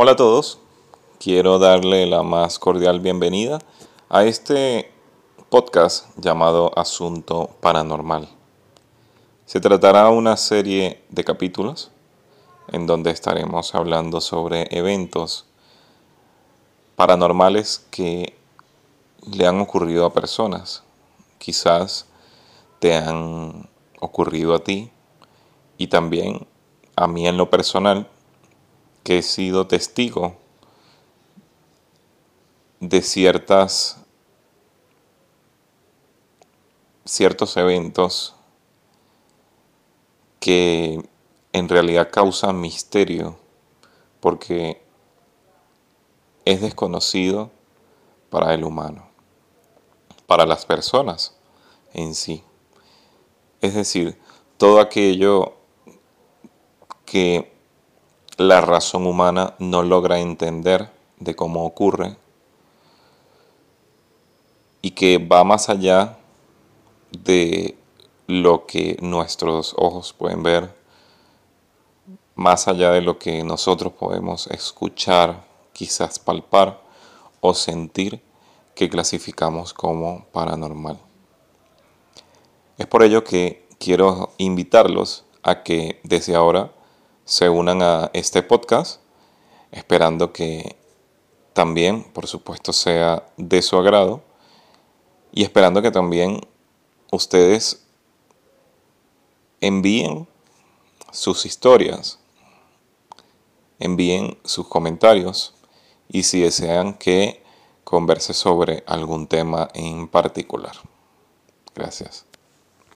Hola a todos, quiero darle la más cordial bienvenida a este podcast llamado Asunto Paranormal. Se tratará una serie de capítulos en donde estaremos hablando sobre eventos paranormales que le han ocurrido a personas. Quizás te han ocurrido a ti y también a mí en lo personal que he sido testigo de ciertas ciertos eventos que en realidad causan misterio porque es desconocido para el humano, para las personas en sí. Es decir, todo aquello que la razón humana no logra entender de cómo ocurre y que va más allá de lo que nuestros ojos pueden ver, más allá de lo que nosotros podemos escuchar, quizás palpar o sentir que clasificamos como paranormal. Es por ello que quiero invitarlos a que desde ahora se unan a este podcast, esperando que también, por supuesto, sea de su agrado y esperando que también ustedes envíen sus historias, envíen sus comentarios y si desean que converse sobre algún tema en particular. Gracias.